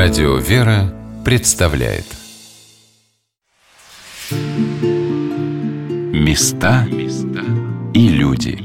Радио «Вера» представляет. Места и люди.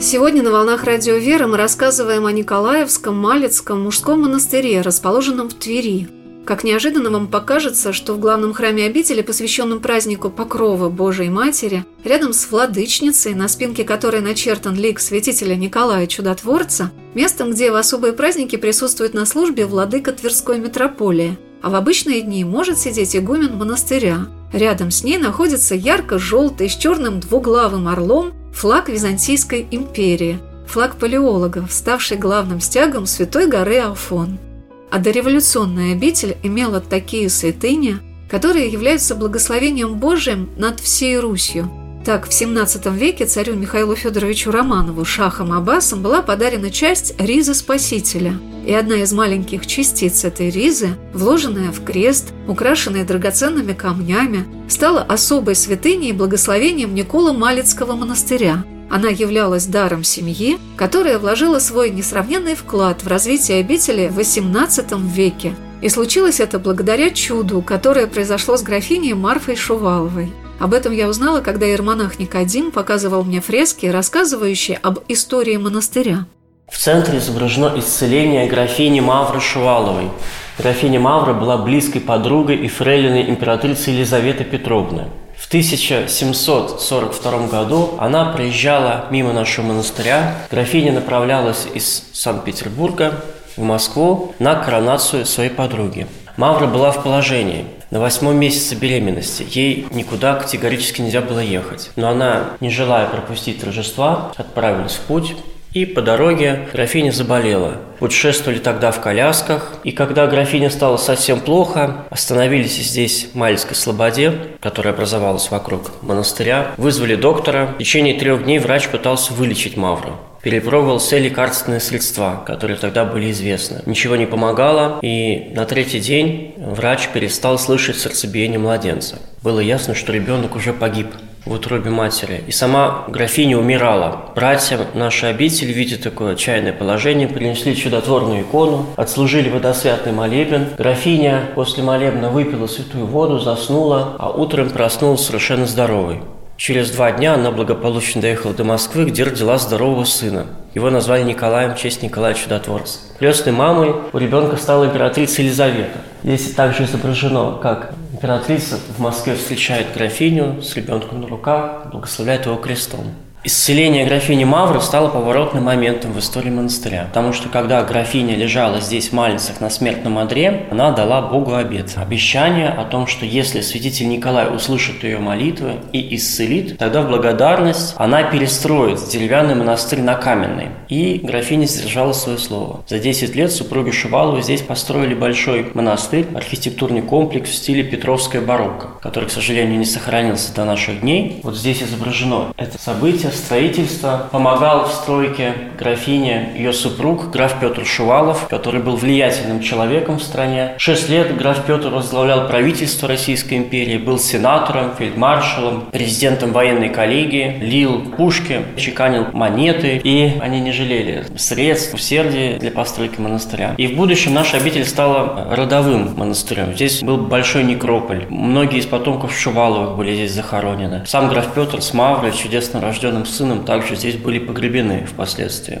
Сегодня на «Волнах Радио Вера» мы рассказываем о Николаевском Малецком мужском монастыре, расположенном в Твери – как неожиданно вам покажется, что в главном храме обители, посвященном празднику Покрова Божией Матери, рядом с владычницей, на спинке которой начертан лик святителя Николая Чудотворца, местом, где в особые праздники присутствует на службе владыка Тверской митрополии, а в обычные дни может сидеть игумен монастыря. Рядом с ней находится ярко-желтый с черным двуглавым орлом флаг Византийской империи, флаг палеологов, ставший главным стягом Святой горы Афон – а дореволюционная обитель имела такие святыни, которые являются благословением Божиим над всей Русью. Так, в XVII веке царю Михаилу Федоровичу Романову шахом Аббасом была подарена часть ризы Спасителя. И одна из маленьких частиц этой ризы, вложенная в крест, украшенная драгоценными камнями, стала особой святыней и благословением Никола Малецкого монастыря – она являлась даром семьи, которая вложила свой несравненный вклад в развитие обители в XVIII веке. И случилось это благодаря чуду, которое произошло с графиней Марфой Шуваловой. Об этом я узнала, когда иеромонах Никодим показывал мне фрески, рассказывающие об истории монастыря. В центре изображено исцеление графини Мавры Шуваловой. Графиня Мавра была близкой подругой и фрейлиной императрицы Елизаветы Петровны. В 1742 году она проезжала мимо нашего монастыря. Графиня направлялась из Санкт-Петербурга в Москву на коронацию своей подруги. Мавра была в положении. На восьмом месяце беременности ей никуда категорически нельзя было ехать. Но она, не желая пропустить торжества, отправилась в путь и по дороге графиня заболела. Путешествовали тогда в колясках, и когда графине стало совсем плохо, остановились здесь в Мальской Слободе, которая образовалась вокруг монастыря, вызвали доктора. В течение трех дней врач пытался вылечить Мавру перепробовал все лекарственные средства, которые тогда были известны. Ничего не помогало, и на третий день врач перестал слышать сердцебиение младенца. Было ясно, что ребенок уже погиб в утробе матери. И сама графиня умирала. Братья нашей обители, видя такое отчаянное положение, принесли чудотворную икону, отслужили водосвятный молебен. Графиня после молебна выпила святую воду, заснула, а утром проснулась совершенно здоровой. Через два дня она благополучно доехала до Москвы, где родила здорового сына. Его назвали Николаем в честь Николая Чудотворца. Крестной мамой у ребенка стала императрица Елизавета. Здесь также изображено, как императрица в Москве встречает графиню с ребенком на руках, благословляет его крестом. Исцеление графини Мавры стало поворотным моментом в истории монастыря, потому что когда графиня лежала здесь в Мальцах на смертном одре, она дала Богу обет, обещание о том, что если святитель Николай услышит ее молитвы и исцелит, тогда в благодарность она перестроит деревянный монастырь на каменный. И графиня сдержала свое слово. За 10 лет супруги Шуваловы здесь построили большой монастырь, архитектурный комплекс в стиле Петровская барокко, который, к сожалению, не сохранился до наших дней. Вот здесь изображено это событие строительства. Помогал в стройке графине ее супруг, граф Петр Шувалов, который был влиятельным человеком в стране. Шесть лет граф Петр возглавлял правительство Российской империи, был сенатором, фельдмаршалом, президентом военной коллегии, лил пушки, чеканил монеты, и они не жалели средств, усердия для постройки монастыря. И в будущем наша обитель стала родовым монастырем. Здесь был большой некрополь. Многие из потомков Шуваловых были здесь захоронены. Сам граф Петр с Маврой, чудесно рожденным собственным сыном также здесь были погребены впоследствии.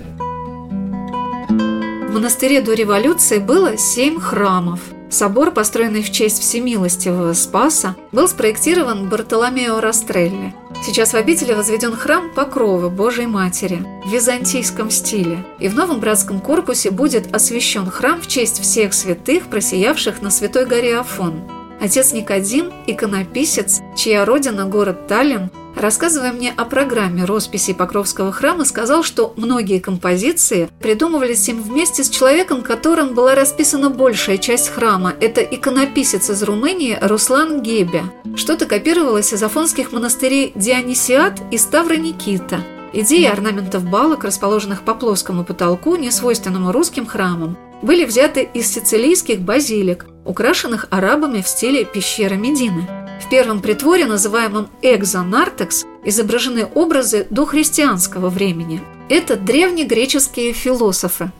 В монастыре до революции было семь храмов. Собор, построенный в честь всемилостивого Спаса, был спроектирован Бартоломео Растрелли. Сейчас в обители возведен храм Покровы Божией Матери в византийском стиле, и в новом братском корпусе будет освящен храм в честь всех святых, просиявших на Святой горе Афон. Отец Никодим – иконописец, чья родина – город Таллин, рассказывая мне о программе росписи Покровского храма, сказал, что многие композиции придумывались им вместе с человеком, которым была расписана большая часть храма. Это иконописец из Румынии Руслан Гебе. Что-то копировалось из афонских монастырей Дионисиат и Ставра Никита. Идеи орнаментов балок, расположенных по плоскому потолку, несвойственному русским храмам, были взяты из сицилийских базилик, украшенных арабами в стиле пещеры Медины. В первом притворе, называемом «Экзонартекс», изображены образы дохристианского времени. Это древнегреческие философы.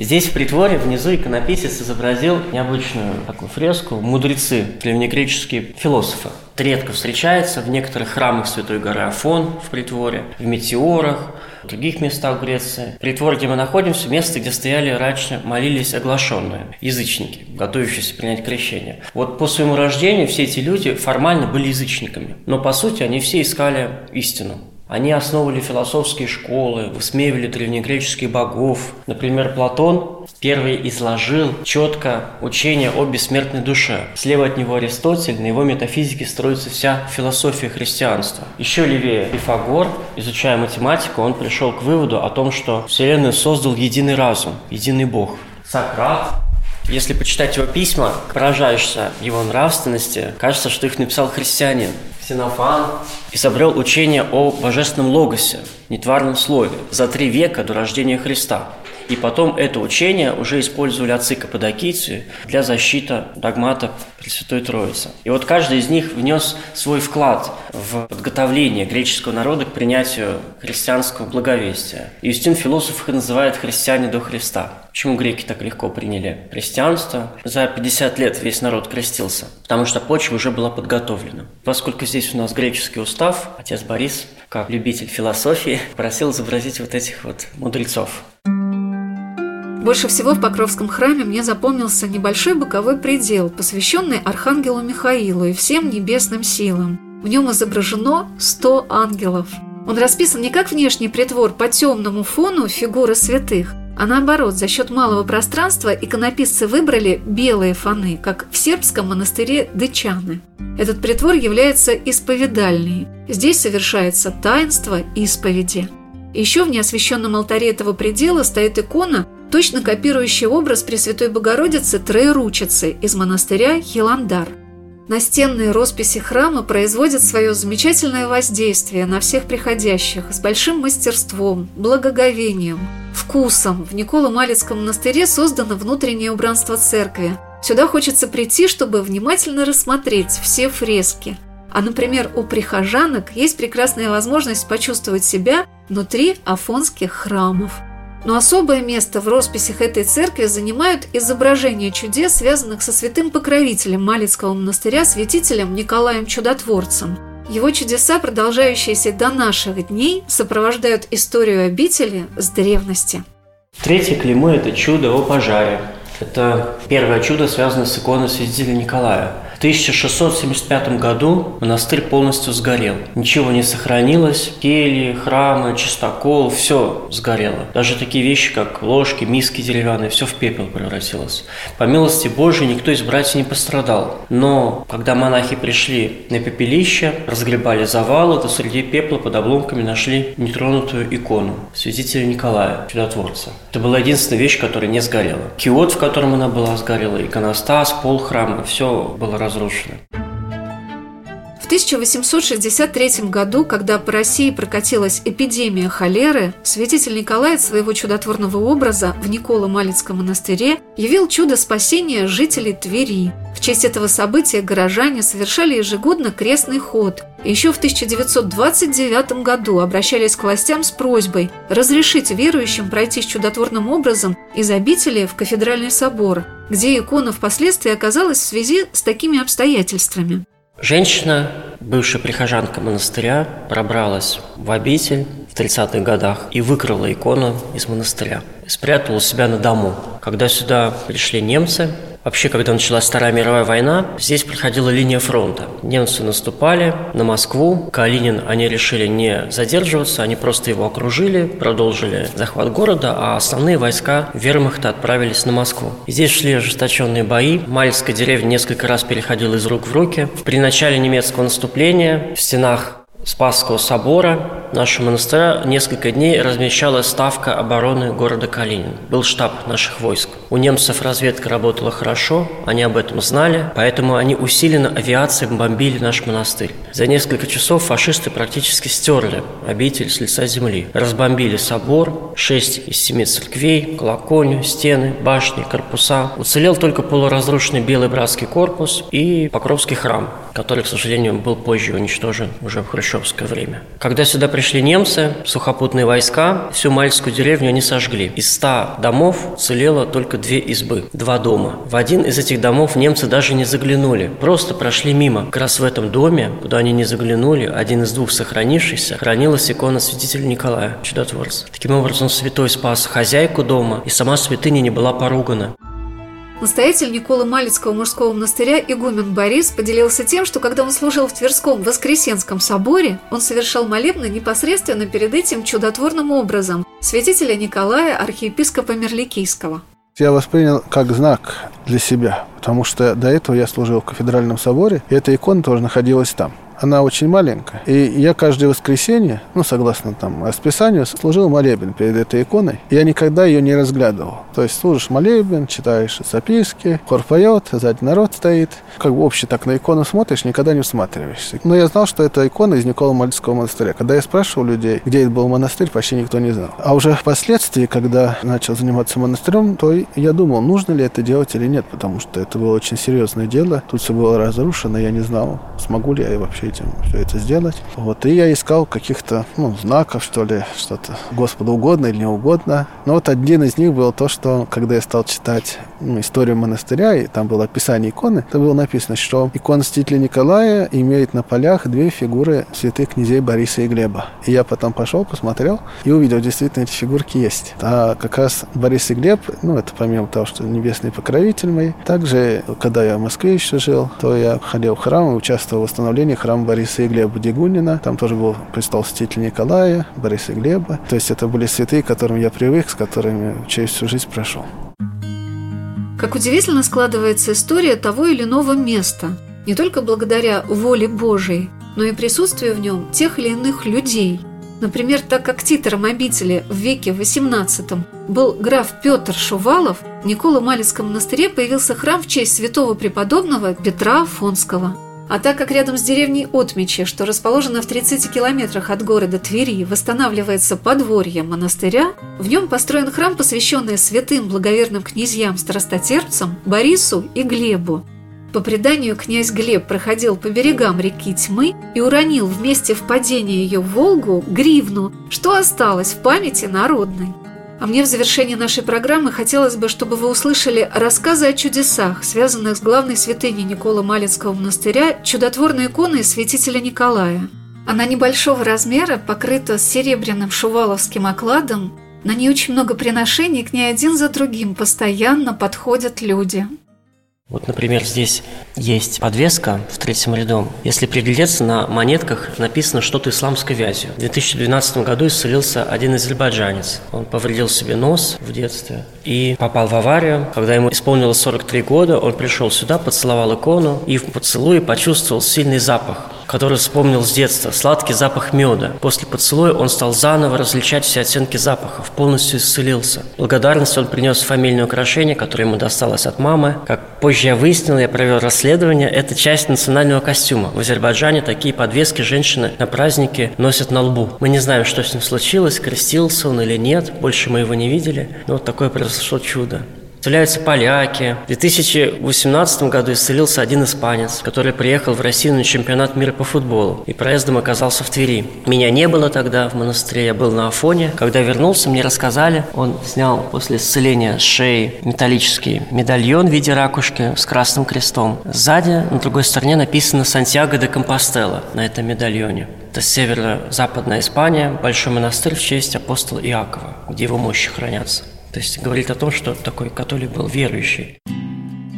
Здесь в притворе внизу иконописец изобразил необычную такую фреску «Мудрецы», древнегреческие философы. Это редко встречается в некоторых храмах Святой горы Афон в притворе, в метеорах, в других местах Греции. Притвор, где мы находимся, место, где стояли раньше, молились оглашенные, язычники, готовящиеся принять крещение. Вот по своему рождению все эти люди формально были язычниками, но по сути они все искали истину. Они основывали философские школы, высмеивали древнегреческих богов. Например, Платон первый изложил четко учение о бессмертной душе. Слева от него Аристотель, на его метафизике строится вся философия христианства. Еще левее Пифагор, изучая математику, он пришел к выводу о том, что Вселенную создал единый разум, единый Бог. Сократ если почитать его письма, поражаешься его нравственности, кажется, что их написал христианин. Ксенофан изобрел учение о божественном логосе, нетварном слове, за три века до рождения Христа. И потом это учение уже использовали отцы Каппадокийцы для защиты догмата Пресвятой Троицы. И вот каждый из них внес свой вклад в подготовление греческого народа к принятию христианского благовестия. Юстин философ их называет «христиане до Христа». Почему греки так легко приняли христианство? За 50 лет весь народ крестился, потому что почва уже была подготовлена. Поскольку здесь у нас греческий устав, отец Борис, как любитель философии, просил изобразить вот этих вот мудрецов. Больше всего в Покровском храме мне запомнился небольшой боковой предел, посвященный Архангелу Михаилу и всем небесным силам. В нем изображено 100 ангелов. Он расписан не как внешний притвор по темному фону фигуры святых, а наоборот, за счет малого пространства иконописцы выбрали белые фоны, как в сербском монастыре Дычаны. Этот притвор является исповедальней. Здесь совершается таинство исповеди. Еще в неосвященном алтаре этого предела стоит икона, точно копирующий образ Пресвятой Богородицы Троеручицы из монастыря Хиландар. Настенные росписи храма производят свое замечательное воздействие на всех приходящих с большим мастерством, благоговением, вкусом. В Николо-Малицком монастыре создано внутреннее убранство церкви. Сюда хочется прийти, чтобы внимательно рассмотреть все фрески. А, например, у прихожанок есть прекрасная возможность почувствовать себя внутри афонских храмов – но особое место в росписях этой церкви занимают изображения чудес, связанных со святым покровителем Малицкого монастыря, святителем Николаем Чудотворцем. Его чудеса, продолжающиеся до наших дней, сопровождают историю обители с древности. Третье клеймо – это чудо о пожаре. Это первое чудо, связанное с иконой святителя Николая – 1675 году монастырь полностью сгорел. Ничего не сохранилось. Кельи, храмы, чистокол, все сгорело. Даже такие вещи, как ложки, миски деревянные, все в пепел превратилось. По милости Божией никто из братьев не пострадал. Но когда монахи пришли на пепелище, разгребали завалы, то среди пепла под обломками нашли нетронутую икону святителя Николая, чудотворца. Это была единственная вещь, которая не сгорела. Киот, в котором она была, сгорела, иконостас, пол храма, все было разрушено разрушены. В 1863 году, когда по России прокатилась эпидемия холеры, святитель Николай от своего чудотворного образа в Николо-Малицком монастыре явил чудо спасения жителей Твери. В честь этого события горожане совершали ежегодно крестный ход. Еще в 1929 году обращались к властям с просьбой разрешить верующим пройти с чудотворным образом из обители в кафедральный собор, где икона впоследствии оказалась в связи с такими обстоятельствами. Женщина, бывшая прихожанка монастыря, пробралась в обитель в 30-х годах и выкрала икону из монастыря. Спрятала себя на дому. Когда сюда пришли немцы, Вообще, когда началась Вторая мировая война, здесь проходила линия фронта. Немцы наступали на Москву. Калинин они решили не задерживаться, они просто его окружили, продолжили захват города, а основные войска вермахта отправились на Москву. Здесь шли ожесточенные бои. Мальская деревня несколько раз переходила из рук в руки. При начале немецкого наступления в стенах Спасского собора нашего монастыря несколько дней размещалась ставка обороны города Калинин. Был штаб наших войск. У немцев разведка работала хорошо, они об этом знали, поэтому они усиленно авиацией бомбили наш монастырь. За несколько часов фашисты практически стерли обитель с лица земли. Разбомбили собор, шесть из семи церквей, колокольню, стены, башни, корпуса. Уцелел только полуразрушенный Белый Братский корпус и Покровский храм, который, к сожалению, был позже уничтожен уже в хрущевское время. Когда сюда пришли немцы, сухопутные войска, всю Мальскую деревню они сожгли. Из ста домов целело только две избы, два дома. В один из этих домов немцы даже не заглянули, просто прошли мимо. Как раз в этом доме, куда они не заглянули, один из двух сохранившихся, хранилась икона святителя Николая, чудотворца. Таким образом, святой спас хозяйку дома, и сама святыня не была поругана. Настоятель Николы Малицкого мужского монастыря игумен Борис поделился тем, что когда он служил в Тверском Воскресенском соборе, он совершал молебны непосредственно перед этим чудотворным образом святителя Николая, архиепископа Мерликийского. Я воспринял как знак для себя, потому что до этого я служил в кафедральном соборе, и эта икона тоже находилась там она очень маленькая. И я каждое воскресенье, ну, согласно там расписанию, служил молебен перед этой иконой. Я никогда ее не разглядывал. То есть служишь молебен, читаешь записки, хор поет, сзади народ стоит. Как бы общий так на икону смотришь, никогда не всматриваешься. Но я знал, что это икона из Никола Мальского монастыря. Когда я спрашивал людей, где это был монастырь, почти никто не знал. А уже впоследствии, когда начал заниматься монастырем, то я думал, нужно ли это делать или нет, потому что это было очень серьезное дело. Тут все было разрушено, я не знал, смогу ли я вообще этим все это сделать. Вот, и я искал каких-то, ну, знаков, что ли, что-то Господу угодно или не угодно. Но вот один из них был то, что, когда я стал читать историю монастыря, и там было описание иконы, то было написано, что икона святителя Николая имеет на полях две фигуры святых князей Бориса и Глеба. И я потом пошел, посмотрел и увидел, действительно, эти фигурки есть. А как раз Борис и Глеб, ну, это помимо того, что небесный покровитель мой, также, когда я в Москве еще жил, то я ходил в храм и участвовал в восстановлении храма Бориса и Глеба Дегунина. Там тоже был престол святителя Николая, Бориса и Глеба. То есть это были святые, к которым я привык, с которыми через всю жизнь прошел. Как удивительно складывается история того или иного места, не только благодаря воле Божией, но и присутствию в нем тех или иных людей. Например, так как титром обители в веке XVIII был граф Петр Шувалов, в Николо-Малицком монастыре появился храм в честь святого преподобного Петра Афонского – а так как рядом с деревней Отмечи, что расположена в 30 километрах от города Твери, восстанавливается подворье монастыря, в нем построен храм, посвященный святым благоверным князьям-страстотерпцам Борису и Глебу. По преданию, князь Глеб проходил по берегам реки Тьмы и уронил вместе впадения ее в Волгу гривну, что осталось в памяти народной. А мне в завершении нашей программы хотелось бы, чтобы вы услышали рассказы о чудесах, связанных с главной святыней Никола Малецкого монастыря, чудотворной иконой святителя Николая. Она небольшого размера, покрыта серебряным шуваловским окладом, на ней очень много приношений, к ней один за другим постоянно подходят люди – вот, например, здесь есть подвеска в третьем ряду. Если приглядеться, на монетках написано что-то исламской вязью. В 2012 году исцелился один азербайджанец. Он повредил себе нос в детстве и попал в аварию. Когда ему исполнилось 43 года, он пришел сюда, поцеловал икону и в поцелуе почувствовал сильный запах который вспомнил с детства, сладкий запах меда. После поцелуя он стал заново различать все оттенки запахов, полностью исцелился. Благодарность он принес фамильное украшение, которое ему досталось от мамы. Как позже я выяснил, я провел расследование, это часть национального костюма. В Азербайджане такие подвески женщины на празднике носят на лбу. Мы не знаем, что с ним случилось, крестился он или нет, больше мы его не видели, но вот такое произошло чудо. Исцеляются поляки. В 2018 году исцелился один испанец, который приехал в Россию на чемпионат мира по футболу и проездом оказался в Твери. Меня не было тогда в монастыре, я был на Афоне. Когда вернулся, мне рассказали, он снял после исцеления шеи металлический медальон в виде ракушки с красным крестом. Сзади, на другой стороне, написано «Сантьяго де Компостела» на этом медальоне. Это северо-западная Испания, большой монастырь в честь апостола Иакова, где его мощи хранятся. То есть говорит о том, что такой католик был верующий.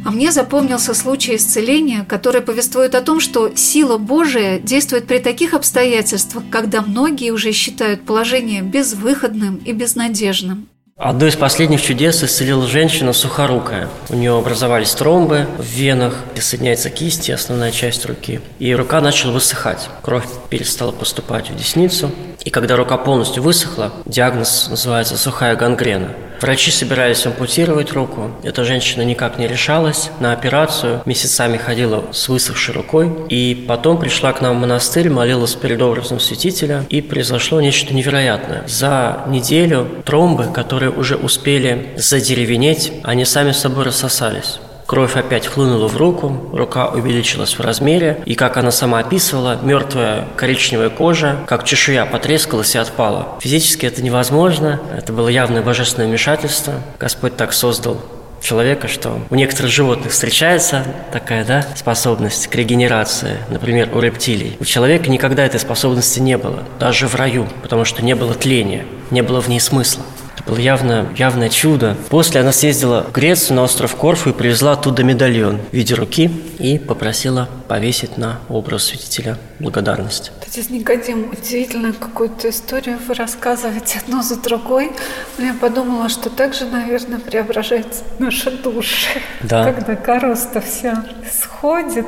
А мне запомнился случай исцеления, который повествует о том, что сила Божия действует при таких обстоятельствах, когда многие уже считают положение безвыходным и безнадежным. Одно из последних чудес исцелила женщина сухорукая. У нее образовались тромбы в венах, соединяется кисть основная часть руки. И рука начала высыхать. Кровь перестала поступать в десницу. И когда рука полностью высохла, диагноз называется сухая гангрена. Врачи собирались ампутировать руку. Эта женщина никак не решалась на операцию, месяцами ходила с высохшей рукой. И потом пришла к нам в монастырь, молилась перед образом святителя, и произошло нечто невероятное. За неделю тромбы, которые уже успели задеревенеть, они сами собой рассосались. Кровь опять хлынула в руку, рука увеличилась в размере, и, как она сама описывала, мертвая коричневая кожа, как чешуя, потрескалась и отпала. Физически это невозможно, это было явное божественное вмешательство. Господь так создал человека, что у некоторых животных встречается такая да, способность к регенерации, например, у рептилий. У человека никогда этой способности не было, даже в раю, потому что не было тления, не было в ней смысла. Было явно, явное чудо. После она съездила в Грецию, на остров Корфу и привезла оттуда медальон в виде руки и попросила повесить на образ святителя благодарность. Отец Никодим, удивительно какую-то историю вы рассказываете одну за другой. Я подумала, что также, наверное, преображается наша душа. Да. Когда короста вся сходит,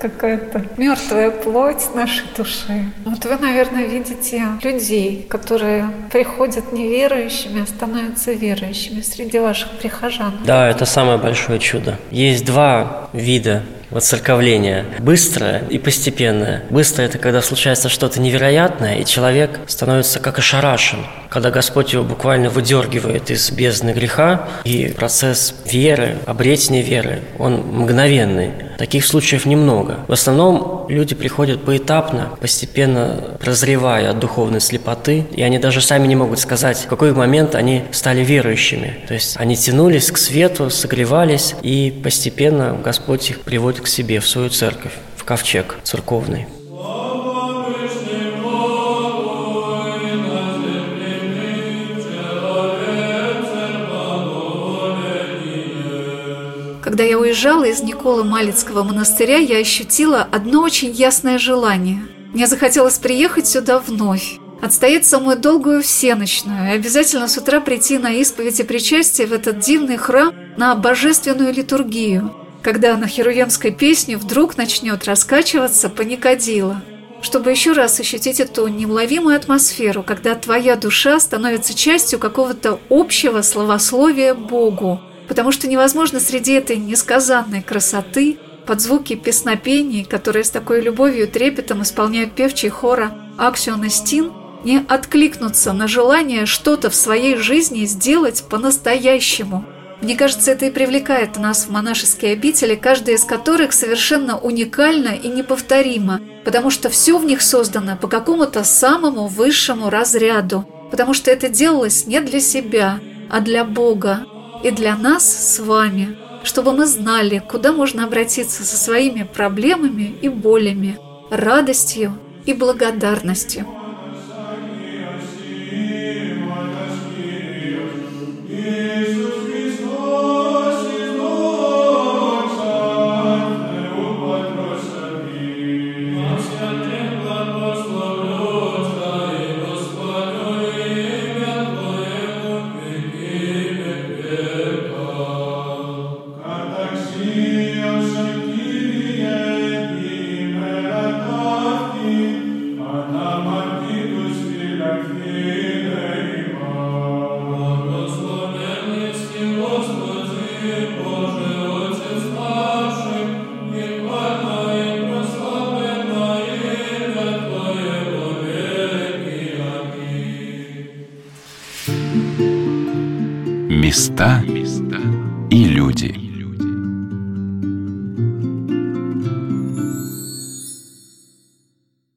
какая-то мертвая плоть нашей души. Вот вы, наверное, видите людей, которые приходят неверующими, а становятся верующими среди ваших прихожан. Да, это самое большое чудо. Есть два вида воцерковление. Быстрое и постепенное. Быстрое – это когда случается что-то невероятное, и человек становится как ошарашен. Когда Господь его буквально выдергивает из бездны греха, и процесс веры, обретения веры, он мгновенный. Таких случаев немного. В основном люди приходят поэтапно, постепенно прозревая от духовной слепоты, и они даже сами не могут сказать, в какой момент они стали верующими. То есть они тянулись к свету, согревались, и постепенно Господь их приводит к себе, в свою церковь, в ковчег церковный. Уезжала из Никола Малицкого монастыря, я ощутила одно очень ясное желание. Мне захотелось приехать сюда вновь, отстоять самую долгую всеночную и обязательно с утра прийти на исповедь и причастие в этот дивный храм на божественную литургию – когда на херувемской песне вдруг начнет раскачиваться паникодила, чтобы еще раз ощутить эту неуловимую атмосферу, когда твоя душа становится частью какого-то общего словословия Богу, потому что невозможно среди этой несказанной красоты под звуки песнопений, которые с такой любовью и трепетом исполняют певчий хора Аксион и Стин, не откликнуться на желание что-то в своей жизни сделать по-настоящему – мне кажется, это и привлекает нас в монашеские обители, каждая из которых совершенно уникальна и неповторима, потому что все в них создано по какому-то самому высшему разряду, потому что это делалось не для себя, а для Бога и для нас с вами, чтобы мы знали, куда можно обратиться со своими проблемами и болями, радостью и благодарностью.